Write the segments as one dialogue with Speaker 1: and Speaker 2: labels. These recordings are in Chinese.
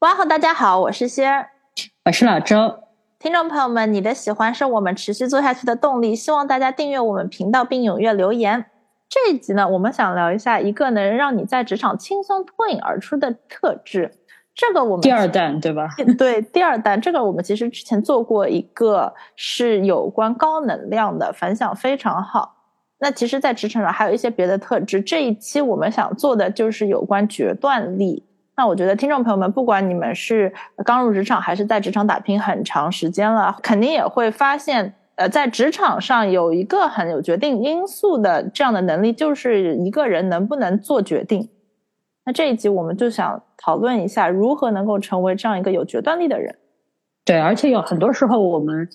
Speaker 1: 哇吼！大家好，我是仙儿，
Speaker 2: 我是老周。
Speaker 1: 听众朋友们，你的喜欢是我们持续做下去的动力，希望大家订阅我们频道并踊跃留言。这一集呢，我们想聊一下一个能让你在职场轻松脱颖而出的特质。这个我们
Speaker 2: 第二弹对吧？
Speaker 1: 对，第二弹这个我们其实之前做过一个是有关高能量的，反响非常好。那其实，在职场上还有一些别的特质。这一期我们想做的就是有关决断力。那我觉得听众朋友们，不管你们是刚入职场还是在职场打拼很长时间了，肯定也会发现，呃，在职场上有一个很有决定因素的这样的能力，就是一个人能不能做决定。那这一集我们就想讨论一下，如何能够成为这样一个有决断力的人。
Speaker 2: 对，而且有很多时候我们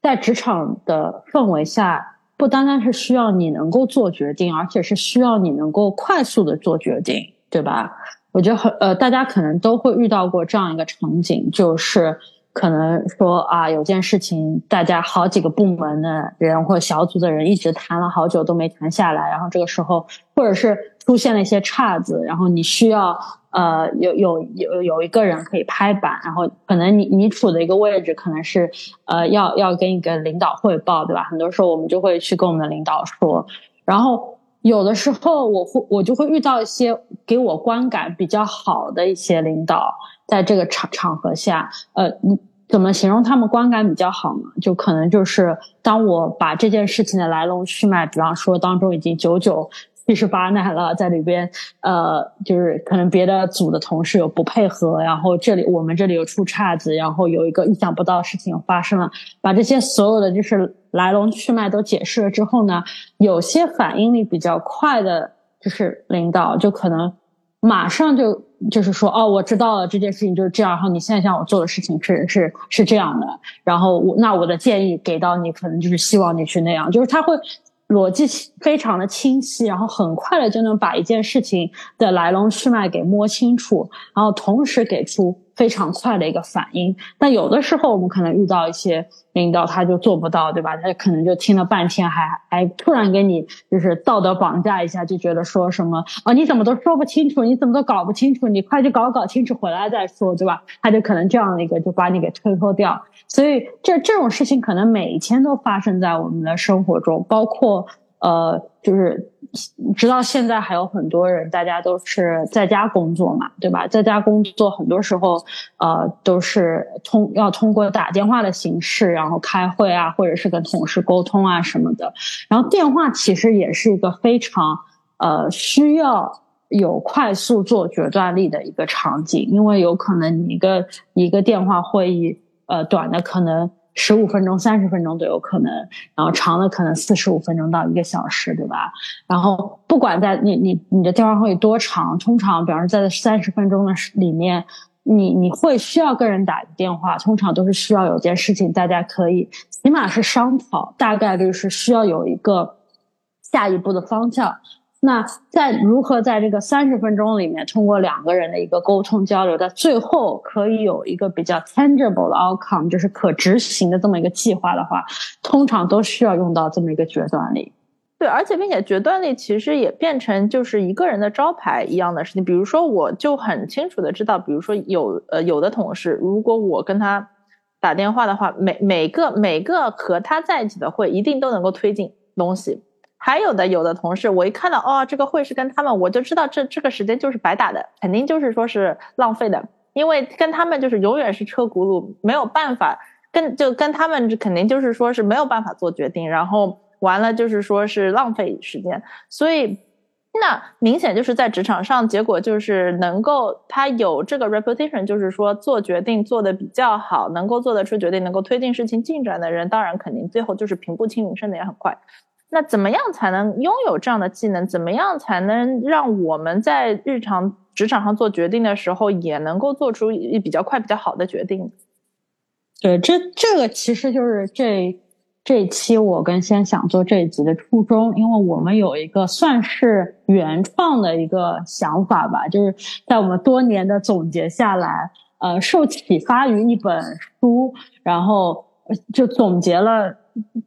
Speaker 2: 在职场的氛围下，不单单是需要你能够做决定，而且是需要你能够快速的做决定，对吧？我觉得很呃，大家可能都会遇到过这样一个场景，就是可能说啊，有件事情，大家好几个部门的人或小组的人一直谈了好久都没谈下来，然后这个时候或者是出现了一些岔子，然后你需要呃有有有有一个人可以拍板，然后可能你你处的一个位置可能是呃要要跟一个领导汇报，对吧？很多时候我们就会去跟我们的领导说，然后。有的时候，我会我就会遇到一些给我观感比较好的一些领导，在这个场场合下，呃，你怎么形容他们观感比较好呢？就可能就是当我把这件事情的来龙去脉，比方说当中已经久久。七十八难了，在里边，呃，就是可能别的组的同事有不配合，然后这里我们这里有出岔子，然后有一个意想不到的事情发生了，把这些所有的就是来龙去脉都解释了之后呢，有些反应力比较快的，就是领导就可能马上就就是说，哦，我知道了这件事情就是这样，然后你现在想我做的事情是是是这样的，然后我那我的建议给到你，可能就是希望你去那样，就是他会。逻辑非常的清晰，然后很快的就能把一件事情的来龙去脉给摸清楚，然后同时给出非常快的一个反应。但有的时候我们可能遇到一些领导，他就做不到，对吧？他可能就听了半天，还还突然给你就是道德绑架一下，就觉得说什么啊，你怎么都说不清楚，你怎么都搞不清楚，你快去搞搞清楚回来再说，对吧？他就可能这样的一个就把你给推脱掉。所以这这种事情可能每一天都发生在我们的生活中，包括呃，就是直到现在还有很多人，大家都是在家工作嘛，对吧？在家工作很多时候呃都是通要通过打电话的形式，然后开会啊，或者是跟同事沟通啊什么的。然后电话其实也是一个非常呃需要有快速做决断力的一个场景，因为有可能你一个一个电话会议。呃，短的可能十五分钟、三十分钟都有可能，然后长的可能四十五分钟到一个小时，对吧？然后不管在你你你的电话会多长，通常比方说在三十分钟的里面，你你会需要跟人打电话，通常都是需要有件事情大家可以起码是商讨，大概率是需要有一个下一步的方向。那在如何在这个三十分钟里面，通过两个人的一个沟通交流，在最后可以有一个比较 tangible 的 outcome，就是可执行的这么一个计划的话，通常都需要用到这么一个决断力。
Speaker 1: 对，而且并且决断力其实也变成就是一个人的招牌一样的事情。比如说，我就很清楚的知道，比如说有呃有的同事，如果我跟他打电话的话，每每个每个和他在一起的会，一定都能够推进东西。还有的有的同事，我一看到哦，这个会是跟他们，我就知道这这个时间就是白打的，肯定就是说是浪费的，因为跟他们就是永远是车轱辘，没有办法跟就跟他们肯定就是说是没有办法做决定，然后完了就是说是浪费时间，所以那明显就是在职场上，结果就是能够他有这个 reputation，就是说做决定做的比较好，能够做得出决定，能够推进事情进展的人，当然肯定最后就是平步青云，升的也很快。那怎么样才能拥有这样的技能？怎么样才能让我们在日常职场上做决定的时候，也能够做出一比较快、比较好的决定？
Speaker 2: 对，这这个其实就是这这期我跟先想做这一集的初衷，因为我们有一个算是原创的一个想法吧，就是在我们多年的总结下来，呃，受启发于一本书，然后就总结了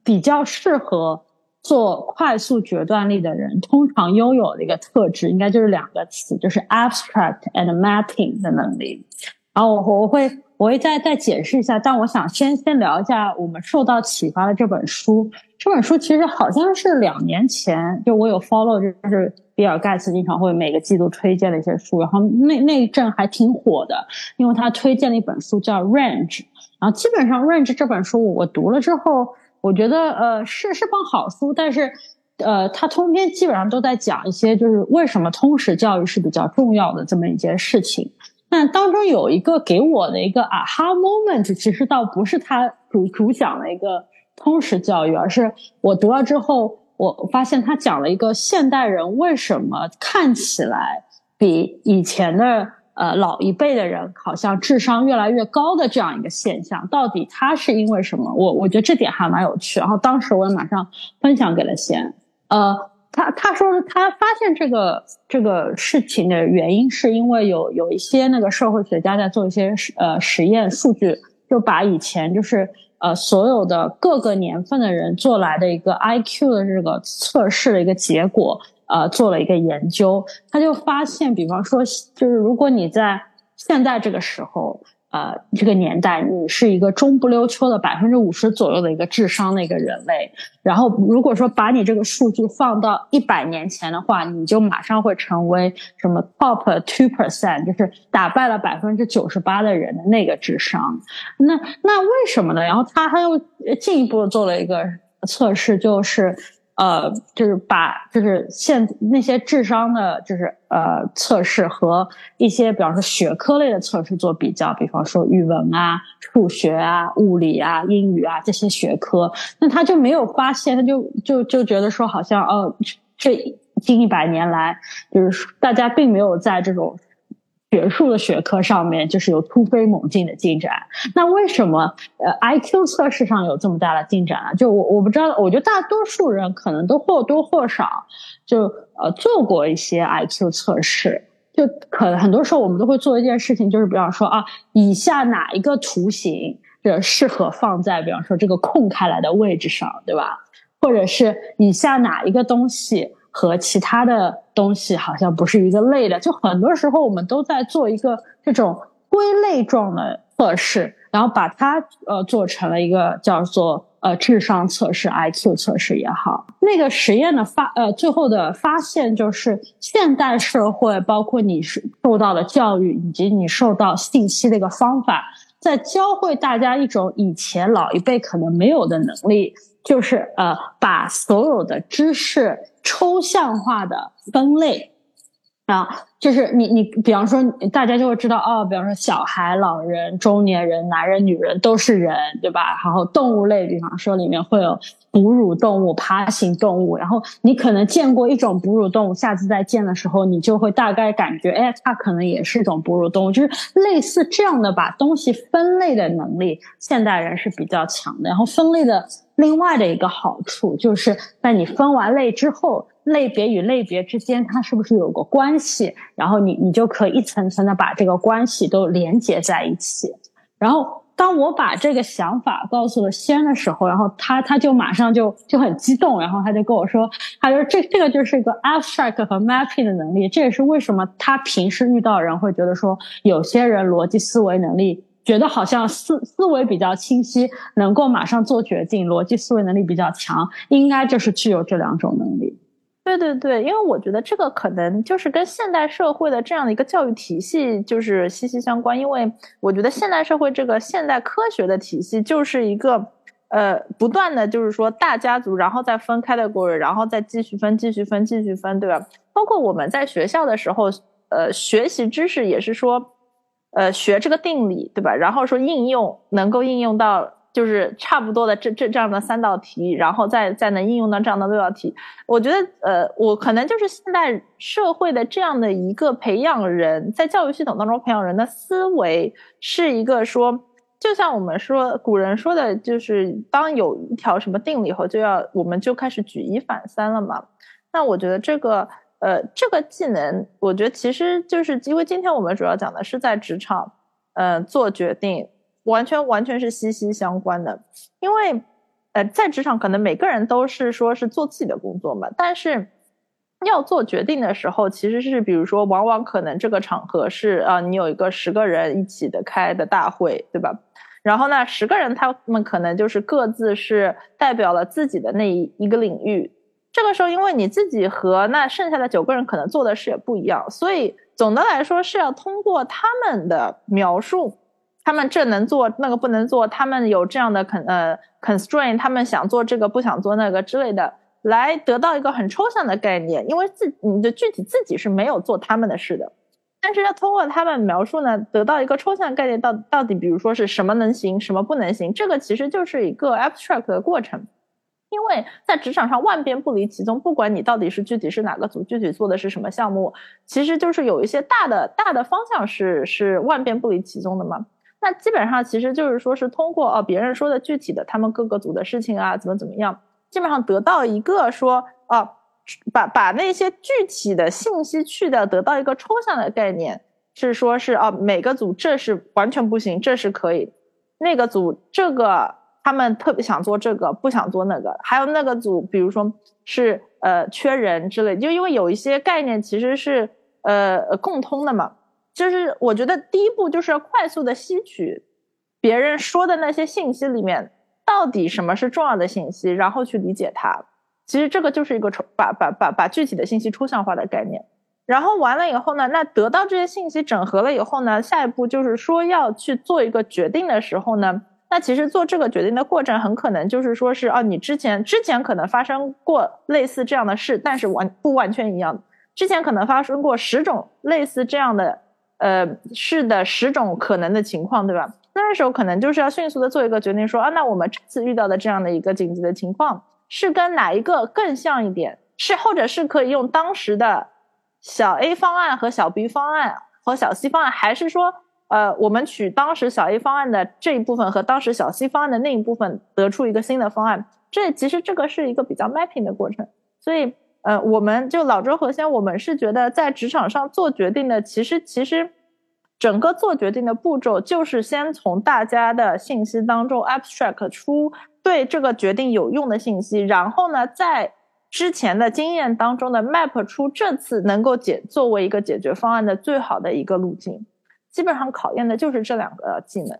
Speaker 2: 比较适合。做快速决断力的人通常拥有的一个特质，应该就是两个词，就是 abstract and mapping 的能力。然后我我会我会再再解释一下，但我想先先聊一下我们受到启发的这本书。这本书其实好像是两年前，就我有 follow，就是比尔盖茨经常会每个季度推荐的一些书，然后那那一阵还挺火的，因为他推荐了一本书叫 Range，然后基本上 Range 这本书我读了之后。我觉得呃是是本好书，但是，呃，它通篇基本上都在讲一些就是为什么通识教育是比较重要的这么一件事情。那当中有一个给我的一个 aha moment，其实倒不是他主主讲了一个通识教育，而是我读了之后，我发现他讲了一个现代人为什么看起来比以前的。呃，老一辈的人好像智商越来越高的这样一个现象，到底他是因为什么？我我觉得这点还蛮有趣。然后当时我也马上分享给了贤。呃，他他说他发现这个这个事情的原因，是因为有有一些那个社会学家在做一些呃实验数据，就把以前就是呃所有的各个年份的人做来的一个 I Q 的这个测试的一个结果。呃，做了一个研究，他就发现，比方说，就是如果你在现在这个时候，呃，这个年代，你是一个中不溜秋的百分之五十左右的一个智商的一个人类，然后如果说把你这个数据放到一百年前的话，你就马上会成为什么 top two percent，就是打败了百分之九十八的人的那个智商。那那为什么呢？然后他还又进一步做了一个测试，就是。呃，就是把就是现那些智商的，就是呃测试和一些比方说学科类的测试做比较，比方说语文啊、数学啊、物理啊、英语啊这些学科，那他就没有发现，他就就就觉得说好像哦，这近一百年来，就是大家并没有在这种。学术的学科上面就是有突飞猛进的进展，那为什么呃 I Q 测试上有这么大的进展啊？就我我不知道，我觉得大多数人可能都或多或少就呃做过一些 I Q 测试，就可能很多时候我们都会做一件事情，就是比方说啊，以下哪一个图形这适合放在比方说这个空开来的位置上，对吧？或者是以下哪一个东西？和其他的东西好像不是一个类的，就很多时候我们都在做一个这种归类状的测试，然后把它呃做成了一个叫做呃智商测试、IQ 测试也好。那个实验的发呃最后的发现就是，现代社会包括你是受到的教育以及你受到信息的一个方法，在教会大家一种以前老一辈可能没有的能力。就是呃，把所有的知识抽象化的分类。啊，就是你你，比方说，大家就会知道哦，比方说，小孩、老人、中年人、男人、女人都是人，对吧？然后动物类，比方说里面会有哺乳动物、爬行动物，然后你可能见过一种哺乳动物，下次再见的时候，你就会大概感觉，哎，它可能也是一种哺乳动物，就是类似这样的把东西分类的能力，现代人是比较强的。然后分类的另外的一个好处，就是在你分完类之后。类别与类别之间，它是不是有个关系？然后你你就可以一层层的把这个关系都连接在一起。然后当我把这个想法告诉了仙的时候，然后他他就马上就就很激动，然后他就跟我说，他说这这个就是一个 abstract 和 mapping 的能力。这也是为什么他平时遇到人会觉得说，有些人逻辑思维能力觉得好像思思维比较清晰，能够马上做决定，逻辑思维能力比较强，应该就是具有这两种能力。
Speaker 1: 对对对，因为我觉得这个可能就是跟现代社会的这样的一个教育体系就是息息相关。因为我觉得现代社会这个现代科学的体系就是一个呃不断的就是说大家族，然后再分开的过程，然后再继续分、继续分、继续分，对吧？包括我们在学校的时候，呃，学习知识也是说，呃，学这个定理，对吧？然后说应用能够应用到。就是差不多的这这这样的三道题，然后再再能应用到这样的六道题。我觉得，呃，我可能就是现代社会的这样的一个培养人，在教育系统当中培养人的思维，是一个说，就像我们说古人说的，就是当有一条什么定理以后，就要我们就开始举一反三了嘛。那我觉得这个，呃，这个技能，我觉得其实就是因为今天我们主要讲的是在职场，呃，做决定。完全完全是息息相关的，因为，呃，在职场可能每个人都是说是做自己的工作嘛，但是要做决定的时候，其实是比如说，往往可能这个场合是啊，你有一个十个人一起的开的大会，对吧？然后呢，十个人他们可能就是各自是代表了自己的那一一个领域，这个时候因为你自己和那剩下的九个人可能做的事也不一样，所以总的来说是要通过他们的描述。他们这能做那个不能做，他们有这样的 con 呃 constraint，他们想做这个不想做那个之类的，来得到一个很抽象的概念。因为自你的具体自己是没有做他们的事的，但是要通过他们描述呢，得到一个抽象概念，到到底比如说是什么能行，什么不能行，这个其实就是一个 abstract 的过程。因为在职场上万变不离其宗，不管你到底是具体是哪个组，具体做的是什么项目，其实就是有一些大的大的方向是是万变不离其宗的嘛。那基本上其实就是说，是通过哦别人说的具体的他们各个组的事情啊，怎么怎么样，基本上得到一个说哦，把把那些具体的信息去掉，得到一个抽象的概念，是说是哦每个组这是完全不行，这是可以，那个组这个他们特别想做这个，不想做那个，还有那个组，比如说是呃缺人之类，就因为有一些概念其实是呃共通的嘛。就是我觉得第一步就是要快速的吸取别人说的那些信息里面到底什么是重要的信息，然后去理解它。其实这个就是一个抽把把把把具体的信息抽象化的概念。然后完了以后呢，那得到这些信息整合了以后呢，下一步就是说要去做一个决定的时候呢，那其实做这个决定的过程很可能就是说是啊，你之前之前可能发生过类似这样的事，但是完不完全一样。之前可能发生过十种类似这样的。呃，是的，十种可能的情况，对吧？那时候可能就是要迅速的做一个决定，说啊，那我们这次遇到的这样的一个紧急的情况，是跟哪一个更像一点？是或者是可以用当时的小 A 方案和小 B 方案和小 C 方案，还是说，呃，我们取当时小 A 方案的这一部分和当时小 C 方案的那一部分，得出一个新的方案？这其实这个是一个比较 mapping 的过程，所以。呃，我们就老周和先，我们是觉得在职场上做决定的，其实其实整个做决定的步骤就是先从大家的信息当中 abstract 出对这个决定有用的信息，然后呢，在之前的经验当中的 map 出这次能够解作为一个解决方案的最好的一个路径。基本上考验的就是这两个技能。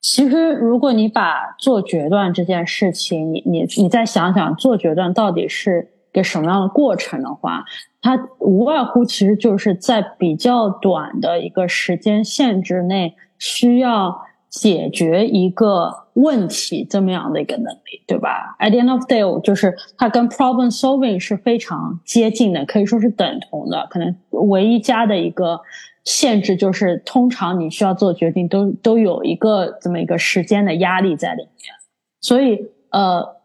Speaker 2: 其实，如果你把做决断这件事情，你你你再想想做决断到底是。个什么样的过程的话，它无外乎其实就是在比较短的一个时间限制内，需要解决一个问题这么样的一个能力，对吧？At the end of day，就是它跟 problem solving 是非常接近的，可以说是等同的。可能唯一加的一个限制就是，通常你需要做决定都都有一个这么一个时间的压力在里面，所以呃。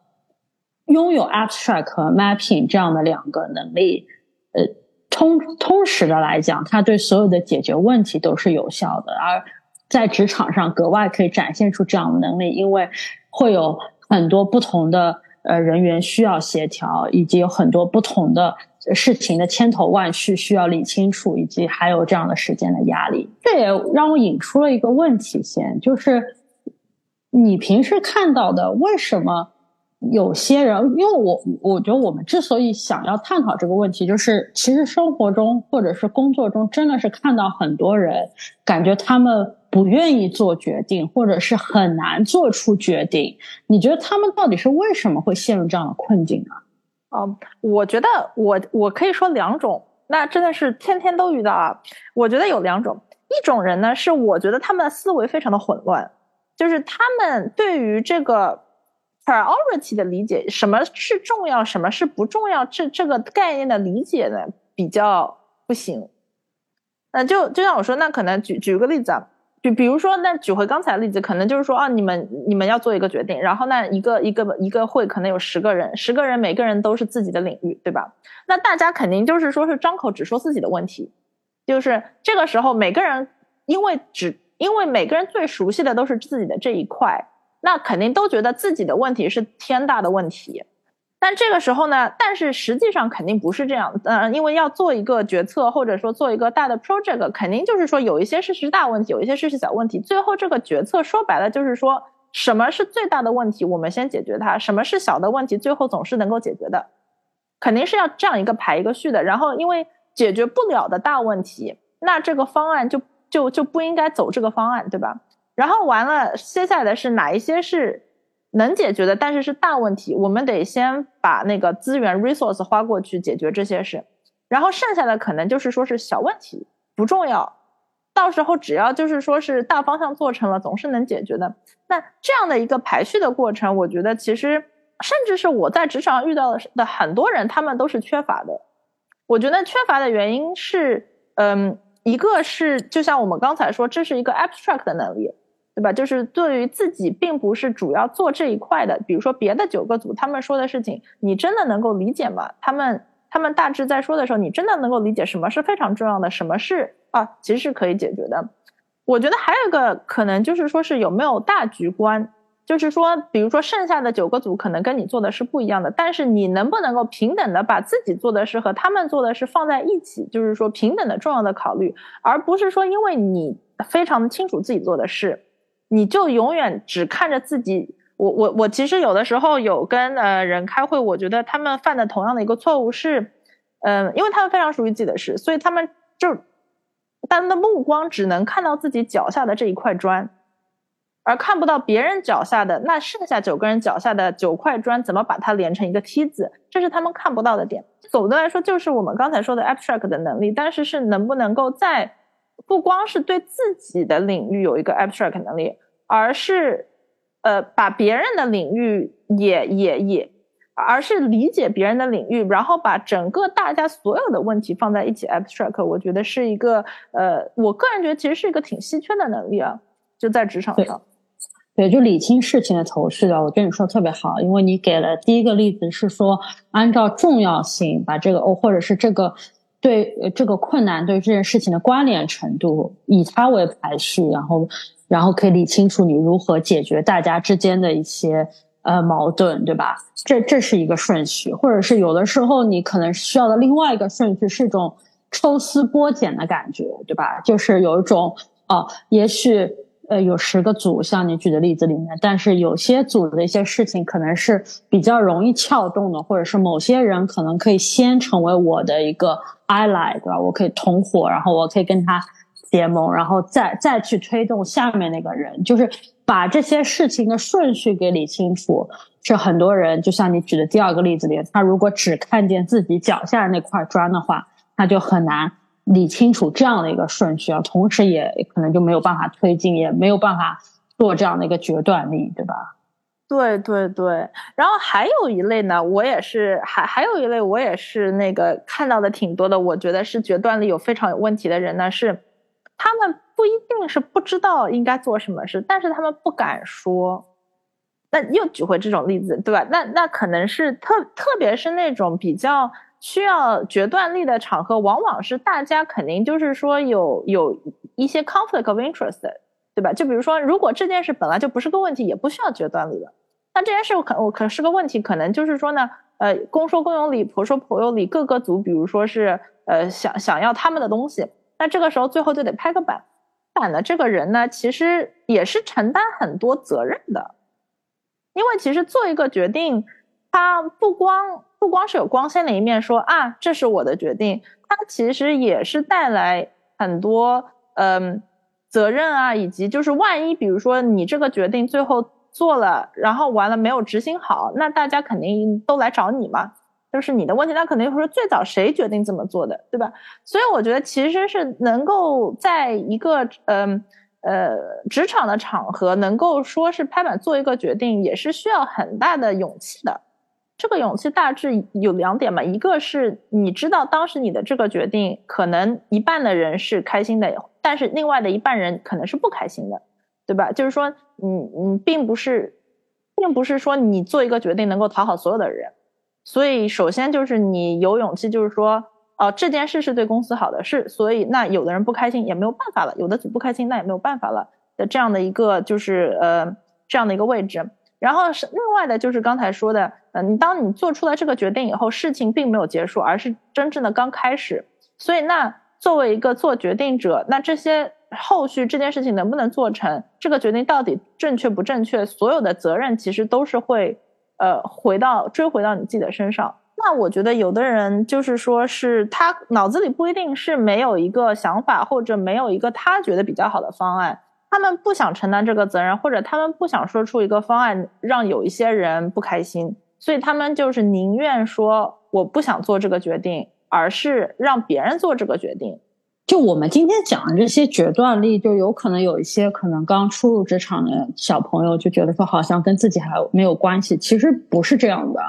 Speaker 2: 拥有 abstract 和 mapping 这样的两个能力，呃，通通识的来讲，它对所有的解决问题都是有效的。而在职场上格外可以展现出这样的能力，因为会有很多不同的呃人员需要协调，以及有很多不同的事情的千头万绪需要理清楚，以及还有这样的时间的压力。这也让我引出了一个问题先，就是你平时看到的为什么？有些人，因为我我觉得我们之所以想要探讨这个问题，就是其实生活中或者是工作中，真的是看到很多人感觉他们不愿意做决定，或者是很难做出决定。你觉得他们到底是为什么会陷入这样的困境呢？
Speaker 1: 啊，我觉得我我可以说两种，那真的是天天都遇到啊。我觉得有两种，一种人呢是我觉得他们的思维非常的混乱，就是他们对于这个。Priority 的理解，什么是重要，什么是不重要，这这个概念的理解呢比较不行。那就就像我说，那可能举举个例子啊，比比如说，那举回刚才的例子，可能就是说啊，你们你们要做一个决定，然后那一个一个一个会可能有十个人，十个人每个人都是自己的领域，对吧？那大家肯定就是说是张口只说自己的问题，就是这个时候每个人因为只因为每个人最熟悉的都是自己的这一块，那肯定都觉得自己的问题是天大的问题。但这个时候呢？但是实际上肯定不是这样。嗯，因为要做一个决策，或者说做一个大的 project，肯定就是说有一些事是大问题，有一些事是小问题。最后这个决策说白了就是说，什么是最大的问题，我们先解决它；什么是小的问题，最后总是能够解决的。肯定是要这样一个排一个序的。然后因为解决不了的大问题，那这个方案就就就不应该走这个方案，对吧？然后完了，接下来的是哪一些是？能解决的，但是是大问题，我们得先把那个资源 resource 花过去解决这些事，然后剩下的可能就是说是小问题，不重要，到时候只要就是说是大方向做成了，总是能解决的。那这样的一个排序的过程，我觉得其实甚至是我在职场遇到的的很多人，他们都是缺乏的。我觉得缺乏的原因是，嗯，一个是就像我们刚才说，这是一个 abstract 的能力。对吧？就是对于自己并不是主要做这一块的，比如说别的九个组他们说的事情，你真的能够理解吗？他们他们大致在说的时候，你真的能够理解什么是非常重要的，什么是啊，其实是可以解决的。我觉得还有一个可能就是说是有没有大局观，就是说，比如说剩下的九个组可能跟你做的是不一样的，但是你能不能够平等的把自己做的事和他们做的事放在一起，就是说平等的重要的考虑，而不是说因为你非常清楚自己做的事。你就永远只看着自己，我我我其实有的时候有跟呃人开会，我觉得他们犯的同样的一个错误是，嗯，因为他们非常属于自己的事，所以他们就他们的目光只能看到自己脚下的这一块砖，而看不到别人脚下的那剩下九个人脚下的九块砖怎么把它连成一个梯子，这是他们看不到的点。总的来说，就是我们刚才说的 abstract 的能力，但是是能不能够在。不光是对自己的领域有一个 abstract 能力，而是，呃，把别人的领域也也也，而是理解别人的领域，然后把整个大家所有的问题放在一起 abstract，我觉得是一个，呃，我个人觉得其实是一个挺稀缺的能力啊，就在职场上。
Speaker 2: 对，就理清事情的头绪的，我跟你说特别好，因为你给了第一个例子是说按照重要性把这个哦，或者是这个。对这个困难，对这件事情的关联程度，以它为排序，然后，然后可以理清楚你如何解决大家之间的一些呃矛盾，对吧？这这是一个顺序，或者是有的时候你可能需要的另外一个顺序是一种抽丝剥茧的感觉，对吧？就是有一种哦，也许。呃，有十个组，像你举的例子里面，但是有些组的一些事情可能是比较容易撬动的，或者是某些人可能可以先成为我的一个 ally，对吧？我可以同伙，然后我可以跟他结盟，然后再再去推动下面那个人，就是把这些事情的顺序给理清楚。是很多人，就像你举的第二个例子里，他如果只看见自己脚下那块砖的话，他就很难。理清楚这样的一个顺序啊，同时也可能就没有办法推进，也没有办法做这样的一个决断力，对吧？
Speaker 1: 对对对。然后还有一类呢，我也是还还有一类，我也是那个看到的挺多的。我觉得是决断力有非常有问题的人呢，是他们不一定是不知道应该做什么事，但是他们不敢说。那又举回这种例子，对吧？那那可能是特特别是那种比较。需要决断力的场合，往往是大家肯定就是说有有一些 conflict of interest，对吧？就比如说，如果这件事本来就不是个问题，也不需要决断力的。那这件事可我可是个问题，可能就是说呢，呃，公说公有理，婆说婆有理，各个组，比如说是呃想想要他们的东西，那这个时候最后就得拍个板。板的这个人呢，其实也是承担很多责任的，因为其实做一个决定，他不光。不光是有光鲜的一面，说啊，这是我的决定，它其实也是带来很多嗯责任啊，以及就是万一比如说你这个决定最后做了，然后完了没有执行好，那大家肯定都来找你嘛，就是你的问题，那肯定会说最早谁决定这么做的，对吧？所以我觉得其实是能够在一个嗯呃职场的场合，能够说是拍板做一个决定，也是需要很大的勇气的。这个勇气大致有两点嘛，一个是你知道当时你的这个决定，可能一半的人是开心的，但是另外的一半人可能是不开心的，对吧？就是说，你你并不是，并不是说你做一个决定能够讨好所有的人，所以首先就是你有勇气，就是说，哦，这件事是对公司好的事，所以那有的人不开心也没有办法了，有的不开心那也没有办法了的这样的一个就是呃这样的一个位置。然后是另外的，就是刚才说的，嗯，你当你做出了这个决定以后，事情并没有结束，而是真正的刚开始。所以，那作为一个做决定者，那这些后续这件事情能不能做成，这个决定到底正确不正确，所有的责任其实都是会，呃，回到追回到你自己的身上。那我觉得有的人就是说是他脑子里不一定是没有一个想法，或者没有一个他觉得比较好的方案。他们不想承担这个责任，或者他们不想说出一个方案让有一些人不开心，所以他们就是宁愿说我不想做这个决定，而是让别人做这个决定。
Speaker 2: 就我们今天讲的这些决断力，就有可能有一些可能刚初入职场的小朋友就觉得说好像跟自己还没有关系，其实不是这样的。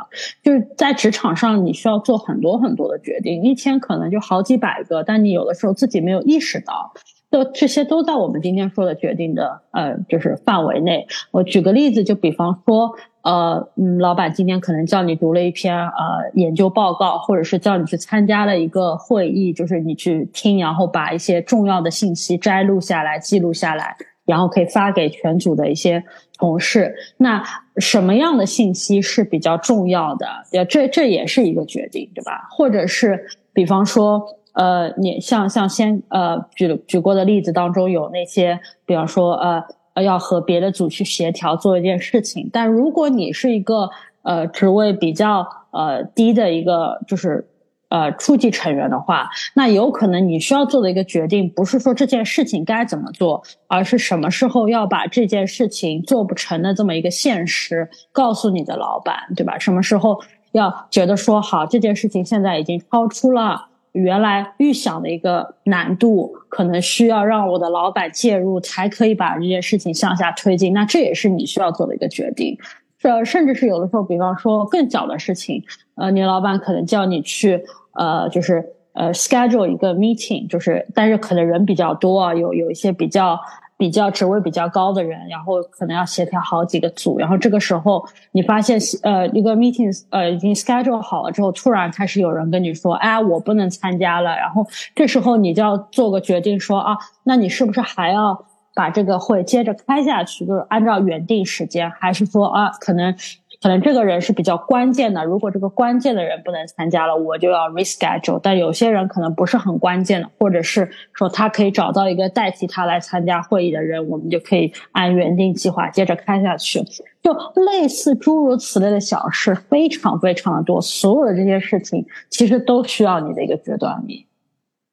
Speaker 2: 就是在职场上，你需要做很多很多的决定，一天可能就好几百个，但你有的时候自己没有意识到。都这些都在我们今天说的决定的呃，就是范围内。我举个例子，就比方说，呃，嗯，老板今天可能叫你读了一篇呃研究报告，或者是叫你去参加了一个会议，就是你去听，然后把一些重要的信息摘录下来、记录下来，然后可以发给全组的一些同事。那什么样的信息是比较重要的？这这也是一个决定，对吧？或者是比方说。呃，你像像先呃举举过的例子当中有那些，比方说呃要和别的组去协调做一件事情，但如果你是一个呃职位比较呃低的一个就是呃初级成员的话，那有可能你需要做的一个决定不是说这件事情该怎么做，而是什么时候要把这件事情做不成的这么一个现实告诉你的老板，对吧？什么时候要觉得说好这件事情现在已经超出了。原来预想的一个难度，可能需要让我的老板介入，才可以把这件事情向下推进。那这也是你需要做的一个决定。这甚至是有的时候，比方说更小的事情，呃，你老板可能叫你去，呃，就是呃，schedule 一个 meeting，就是，但是可能人比较多啊，有有一些比较。比较职位比较高的人，然后可能要协调好几个组，然后这个时候你发现呃一个 meeting 呃已经 schedule 好了之后，突然开始有人跟你说，哎，我不能参加了，然后这时候你就要做个决定，说啊，那你是不是还要把这个会接着开下去，就是按照原定时间，还是说啊可能？可能这个人是比较关键的，如果这个关键的人不能参加了，我就要 reschedule。但有些人可能不是很关键的，或者是说他可以找到一个代替他来参加会议的人，我们就可以按原定计划接着开下去。就类似诸如此类的小事，非常非常的多。所有的这些事情，其实都需要你的一个决断力。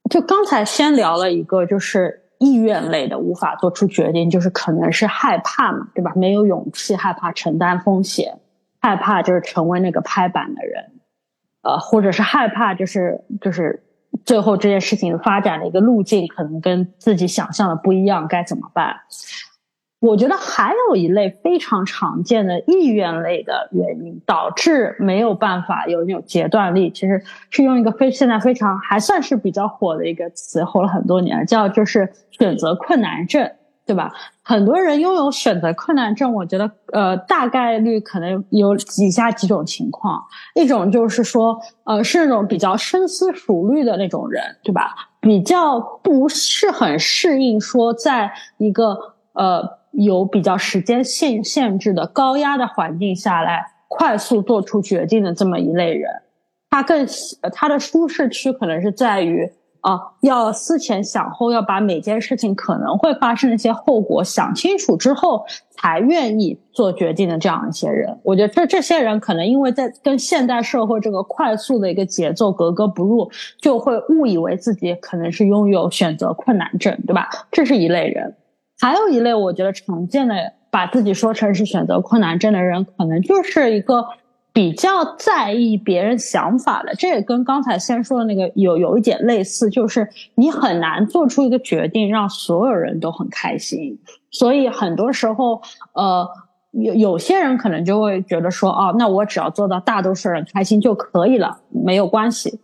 Speaker 2: 就刚才先聊了一个，就是意愿类的无法做出决定，就是可能是害怕嘛，对吧？没有勇气，害怕承担风险。害怕就是成为那个拍板的人，呃，或者是害怕就是就是最后这件事情发展的一个路径可能跟自己想象的不一样，该怎么办？我觉得还有一类非常常见的意愿类的原因，导致没有办法有那种决断力，其实是用一个非现在非常还算是比较火的一个词，火了很多年，叫就是选择困难症。对吧？很多人拥有选择困难症，我觉得，呃，大概率可能有以下几种情况：一种就是说，呃，是那种比较深思熟虑的那种人，对吧？比较不是很适应说，在一个呃有比较时间限限制的高压的环境下来快速做出决定的这么一类人，他更他的舒适区可能是在于。啊，要思前想后，要把每件事情可能会发生的一些后果想清楚之后，才愿意做决定的这样一些人，我觉得这这些人可能因为在跟现代社会这个快速的一个节奏格格不入，就会误以为自己可能是拥有选择困难症，对吧？这是一类人，还有一类我觉得常见的把自己说成是选择困难症的人，可能就是一个。比较在意别人想法的，这也跟刚才先说的那个有有一点类似，就是你很难做出一个决定让所有人都很开心，所以很多时候，呃，有有些人可能就会觉得说，哦，那我只要做到大多数人开心就可以了，没有关系，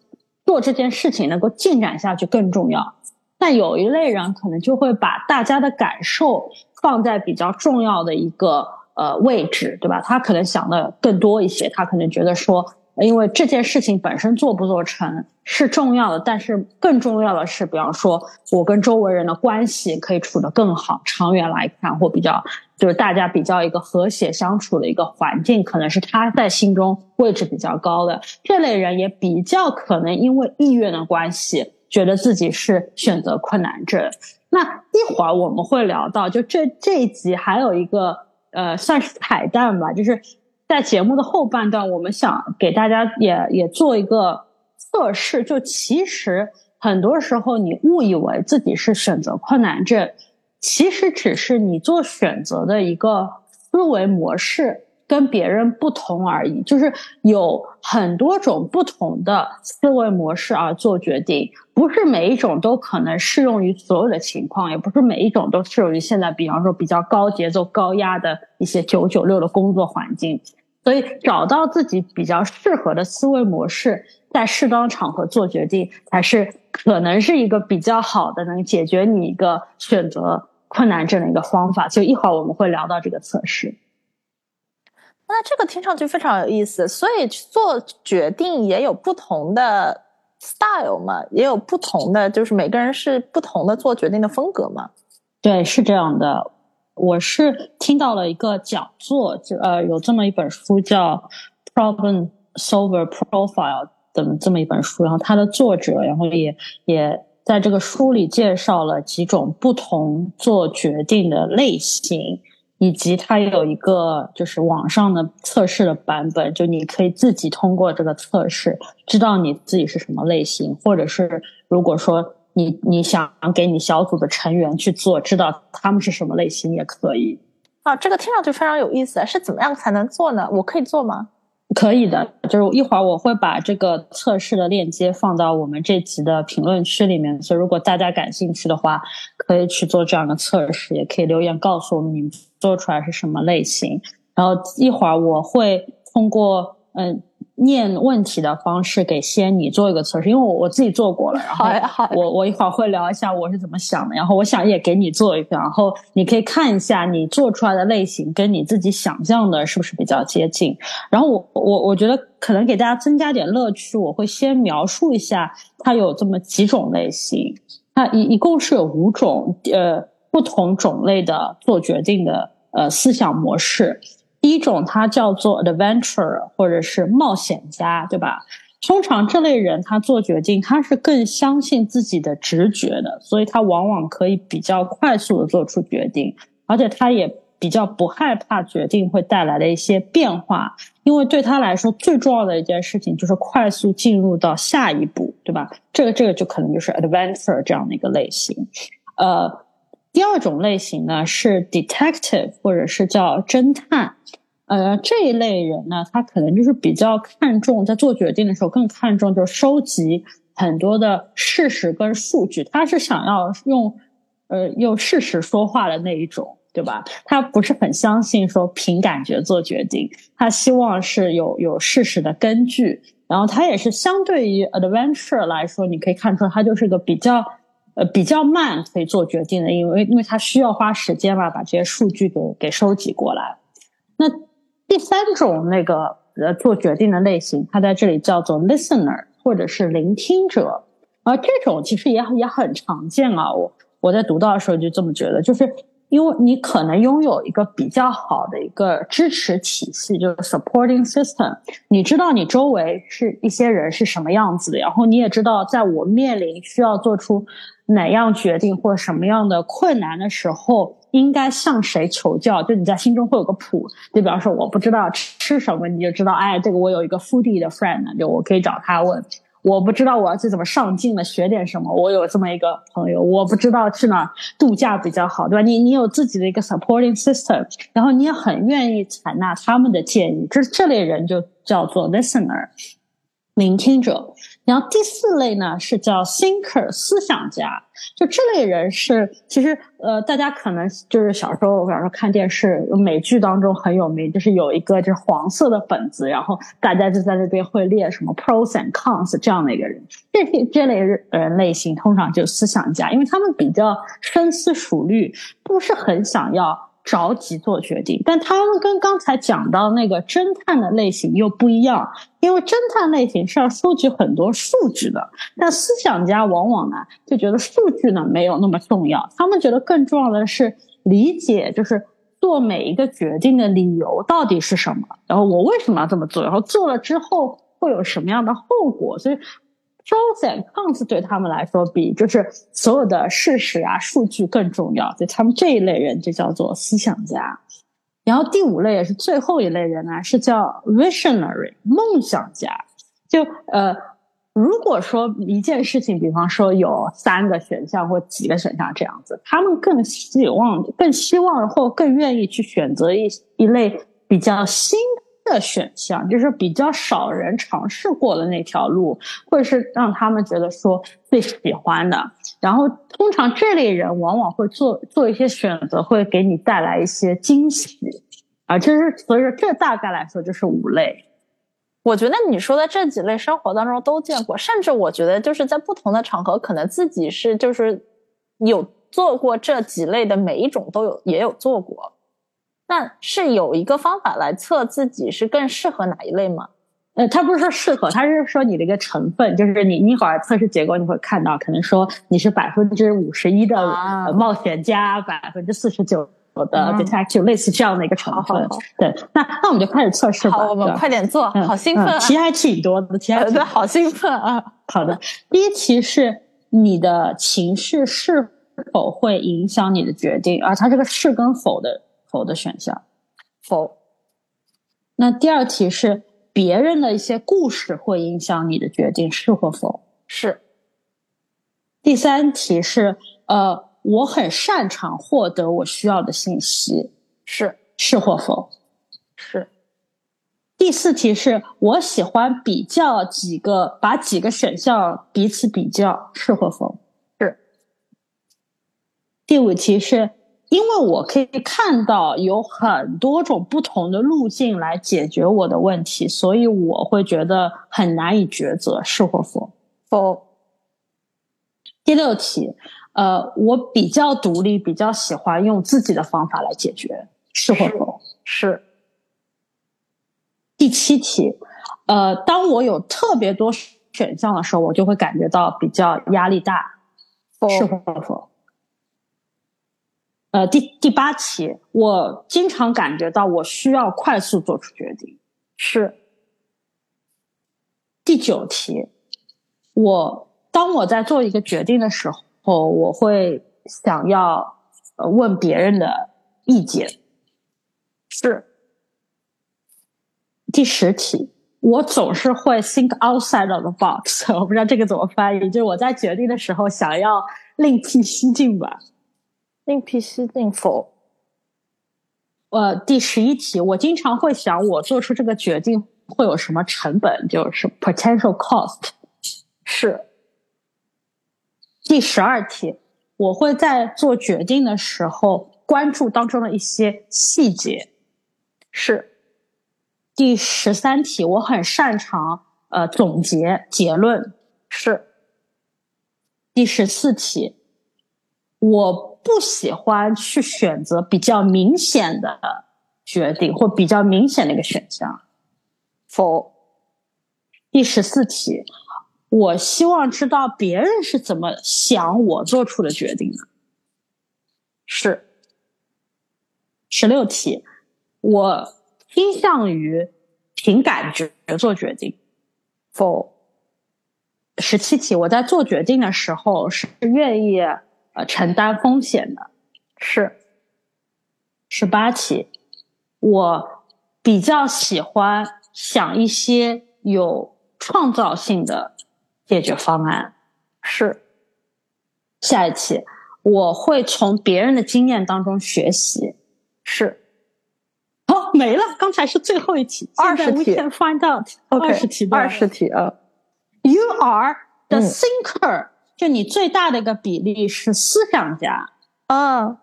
Speaker 2: 做这件事情能够进展下去更重要。但有一类人可能就会把大家的感受放在比较重要的一个呃位置，对吧？他可能想的更多一些，他可能觉得说。因为这件事情本身做不做成是重要的，但是更重要的是，比方说我跟周围人的关系可以处得更好，长远来看或比较就是大家比较一个和谐相处的一个环境，可能是他在心中位置比较高的。这类人也比较可能因为意愿的关系，觉得自己是选择困难症。那一会儿我们会聊到，就这这一集还有一个呃，算是彩蛋吧，就是。在节目的后半段，我们想给大家也也做一个测试。就其实很多时候，你误以为自己是选择困难症，其实只是你做选择的一个思维模式跟别人不同而已。就是有很多种不同的思维模式而做决定，不是每一种都可能适用于所有的情况，也不是每一种都适用于现在，比方说比较高节奏、高压的一些九九六的工作环境。所以，找到自己比较适合的思维模式，在适当场合做决定，才是可能是一个比较好的能解决你一个选择困难症的一个方法。就一会儿我们会聊到这个测试。
Speaker 1: 那这个听上去非常有意思。所以做决定也有不同的 style 嘛，也有不同的，就是每个人是不同的做决定的风格嘛。
Speaker 2: 对，是这样的。我是听到了一个讲座，就呃有这么一本书叫《Problem Solver Profile》的这么一本书，然后它的作者，然后也也在这个书里介绍了几种不同做决定的类型，以及它有一个就是网上的测试的版本，就你可以自己通过这个测试知道你自己是什么类型，或者是如果说。你你想给你小组的成员去做，知道他们是什么类型也可以。
Speaker 1: 啊，这个听上去非常有意思，是怎么样才能做呢？我可以做吗？
Speaker 2: 可以的，就是一会儿我会把这个测试的链接放到我们这集的评论区里面，所以如果大家感兴趣的话，可以去做这样的测试，也可以留言告诉我们你们做出来是什么类型。然后一会儿我会通过嗯。念问题的方式给先你做一个测试，因为我我自己做过了，然后我我一会儿会聊一下我是怎么想的，然后我想也给你做一个，然后你可以看一下你做出来的类型跟你自己想象的是不是比较接近。然后我我我觉得可能给大家增加点乐趣，我会先描述一下它有这么几种类型，它一一共是有五种呃不同种类的做决定的呃思想模式。一种，它叫做 adventurer，或者是冒险家，对吧？通常这类人他做决定，他是更相信自己的直觉的，所以他往往可以比较快速的做出决定，而且他也比较不害怕决定会带来的一些变化，因为对他来说最重要的一件事情就是快速进入到下一步，对吧？这个这个就可能就是 adventurer 这样的一个类型，呃。第二种类型呢是 detective，或者是叫侦探，呃，这一类人呢，他可能就是比较看重在做决定的时候更看重就是收集很多的事实跟数据，他是想要用呃用事实说话的那一种，对吧？他不是很相信说凭感觉做决定，他希望是有有事实的根据，然后他也是相对于 adventure 来说，你可以看出他就是个比较。呃，比较慢可以做决定的，因为因为他需要花时间嘛，把这些数据给给收集过来。那第三种那个呃做决定的类型，它在这里叫做 listener 或者是聆听者，而这种其实也也很常见啊。我我在读到的时候就这么觉得，就是。因为你可能拥有一个比较好的一个支持体系，就是 supporting system。你知道你周围是一些人是什么样子的，然后你也知道，在我面临需要做出哪样决定或什么样的困难的时候，应该向谁求教。就你在心中会有个谱。就比方说，我不知道吃什么，你就知道，哎，这个我有一个 foodie 的 friend，就我可以找他问。我不知道我要去怎么上进了，学点什么。我有这么一个朋友，我不知道去哪度假比较好，对吧？你你有自己的一个 supporting system，然后你也很愿意采纳他们的建议，这这类人就叫做 listener，聆听者。然后第四类呢是叫 thinker 思想家，就这类人是其实呃大家可能就是小时候，比方说看电视美剧当中很有名，就是有一个就是黄色的本子，然后大家就在那边会列什么 pros and cons 这样的一个人，这这类人类型通常就思想家，因为他们比较深思熟虑，不是很想要。着急做决定，但他们跟刚才讲到那个侦探的类型又不一样，因为侦探类型是要收集很多数据的，但思想家往往呢就觉得数据呢没有那么重要，他们觉得更重要的是理解，就是做每一个决定的理由到底是什么，然后我为什么要这么做，然后做了之后会有什么样的后果，所以。Pros and cons 对他们来说比就是所有的事实啊数据更重要，所以他们这一类人就叫做思想家。然后第五类也是最后一类人呢，是叫 visionary 梦想家。就呃，如果说一件事情，比方说有三个选项或几个选项这样子，他们更希望更希望或更愿意去选择一一类比较新。的选项就是比较少人尝试过的那条路，或者是让他们觉得说最喜欢的。然后，通常这类人往往会做做一些选择，会给你带来一些惊喜啊。其实，所以说这大概来说就是五类。
Speaker 1: 我觉得你说的这几类生活当中都见过，甚至我觉得就是在不同的场合，可能自己是就是有做过这几类的每一种都有也有做过。那是有一个方法来测自己是更适合哪一类吗？
Speaker 2: 呃，他不是说适合，他是说你的一个成分，就是你一会儿测试结果你会看到，可能说你是百分之五十一的冒险家，百分之四十九的 detective，类似这样的一个成分。对，那那我们就开始测试吧。
Speaker 1: 好，我们快点做，好兴奋，
Speaker 2: 题还挺多的，题还
Speaker 1: 好兴奋啊！
Speaker 2: 好的，第一题是你的情绪是否会影响你的决定，而它这个是跟否的。否的选项，
Speaker 1: 否。
Speaker 2: 那第二题是别人的一些故事会影响你的决定，是或否？
Speaker 1: 是。
Speaker 2: 第三题是呃，我很擅长获得我需要的信息，
Speaker 1: 是
Speaker 2: 是或否？
Speaker 1: 是。
Speaker 2: 第四题是我喜欢比较几个，把几个选项彼此比较，是或否？
Speaker 1: 是。
Speaker 2: 第五题是。因为我可以看到有很多种不同的路径来解决我的问题，所以我会觉得很难以抉择是或否。
Speaker 1: 否。
Speaker 2: 第六题，呃，我比较独立，比较喜欢用自己的方法来解决，是或否？
Speaker 1: 是。
Speaker 2: 第七题，呃，当我有特别多选项的时候，我就会感觉到比较压力大，是或否？呃，第第八题，我经常感觉到我需要快速做出决定。
Speaker 1: 是。
Speaker 2: 第九题，我当我在做一个决定的时候，我会想要呃问别人的意见。
Speaker 1: 是。
Speaker 2: 第十题，我总是会 think outside of the box。我不知道这个怎么翻译，就是我在决定的时候想要另辟蹊径吧。
Speaker 1: 另辟蹊径否？
Speaker 2: 呃，第十一题，我经常会想，我做出这个决定会有什么成本，就是 potential cost。
Speaker 1: 是。
Speaker 2: 第十二题，我会在做决定的时候关注当中的一些细节。
Speaker 1: 是。
Speaker 2: 第十三题，我很擅长呃总结结论。
Speaker 1: 是。
Speaker 2: 第十四题，我。不喜欢去选择比较明显的决定或比较明显的一个选项。
Speaker 1: 否。
Speaker 2: 第十四题，我希望知道别人是怎么想我做出的决定的。
Speaker 1: 是。
Speaker 2: 十六题，我倾向于凭感觉做决定。
Speaker 1: 否。
Speaker 2: 十七题，我在做决定的时候是愿意。承担风险的
Speaker 1: 是
Speaker 2: 十八题，我比较喜欢想一些有创造性的解决方案。
Speaker 1: 是
Speaker 2: 下一题，我会从别人的经验当中学习。
Speaker 1: 是
Speaker 2: 哦没了，刚才是最后一题，
Speaker 1: 二十题
Speaker 2: ，find out，
Speaker 1: 二
Speaker 2: 十题，
Speaker 1: 二十题啊。
Speaker 2: You are the thinker，就你最大的一个比例是思想家。
Speaker 1: 嗯，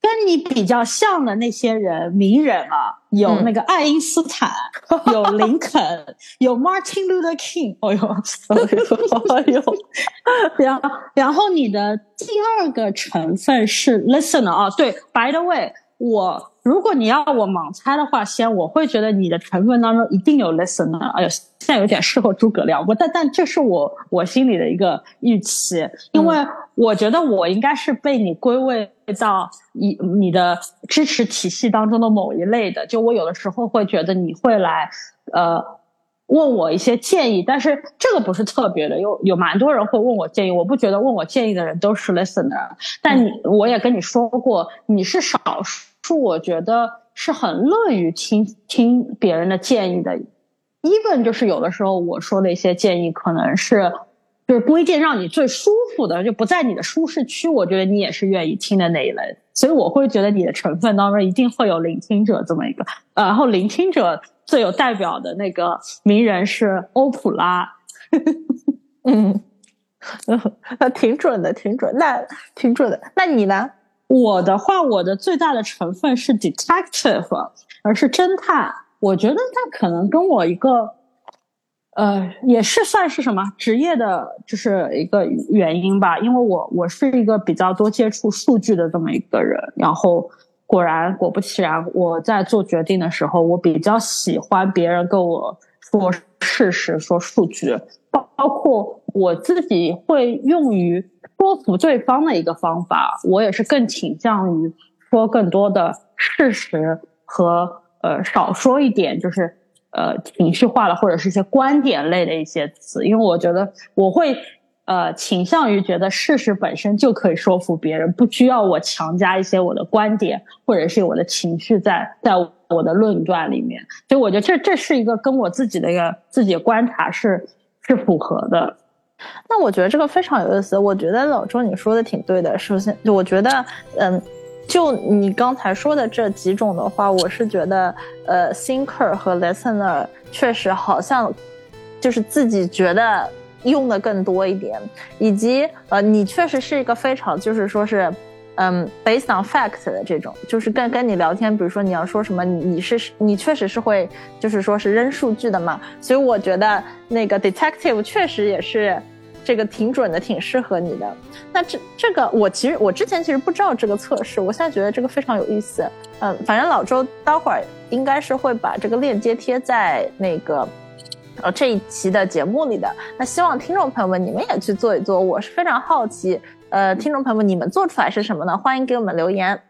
Speaker 2: 跟你比较像的那些人，名人啊，有那个爱因斯坦，有林肯，有 Martin Luther King。哦呦，
Speaker 1: 哎呦，
Speaker 2: 然后然后你的第二个成分是 listener 啊，对，By the way，我如果你要我盲猜的话，先我会觉得你的成分当中一定有 listener。哎呦，现在有点事后诸葛亮，我但但这是我我心里的一个预期，因为我觉得我应该是被你归位。到你你的支持体系当中的某一类的，就我有的时候会觉得你会来，呃，问我一些建议，但是这个不是特别的，有有蛮多人会问我建议，我不觉得问我建议的人都是 listener，但你我也跟你说过，你是少数，是我觉得是很乐于听听别人的建议的，even 就是有的时候我说的一些建议可能是。就是不一定让你最舒服的，就不在你的舒适区。我觉得你也是愿意听的那一类，所以我会觉得你的成分当中一定会有聆听者这么一个。然后聆听者最有代表的那个名人是欧普拉。
Speaker 1: 嗯，那挺准的，挺准，那挺准的。那你呢？
Speaker 2: 我的话，我的最大的成分是 detective，而是侦探。我觉得他可能跟我一个。呃，也是算是什么职业的，就是一个原因吧。因为我我是一个比较多接触数据的这么一个人，然后果然果不其然，我在做决定的时候，我比较喜欢别人跟我说事实、说数据，包包括我自己会用于说服对方的一个方法，我也是更倾向于说更多的事实和呃少说一点，就是。呃，情绪化的或者是一些观点类的一些词，因为我觉得我会呃倾向于觉得事实本身就可以说服别人，不需要我强加一些我的观点或者是我的情绪在在我的论断里面。所以我觉得这这是一个跟我自己的一个自己的观察是是符合的。
Speaker 1: 那我觉得这个非常有意思。我觉得老周你说的挺对的。首先，我觉得嗯。就你刚才说的这几种的话，我是觉得，呃，thinker 和 listener 确实好像，就是自己觉得用的更多一点，以及呃，你确实是一个非常就是说是，嗯，based on fact 的这种，就是跟跟你聊天，比如说你要说什么，你是你确实是会就是说是扔数据的嘛，所以我觉得那个 detective 确实也是。这个挺准的，挺适合你的。那这这个，我其实我之前其实不知道这个测试，我现在觉得这个非常有意思。嗯，反正老周待会儿应该是会把这个链接贴在那个呃这一期的节目里的。那希望听众朋友们你们也去做一做，我是非常好奇。呃，听众朋友们，你们做出来是什么呢？欢迎给我们留言。